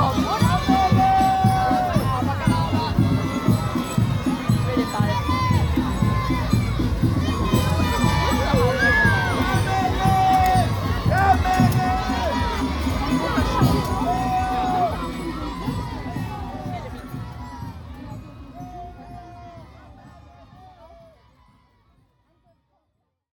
Como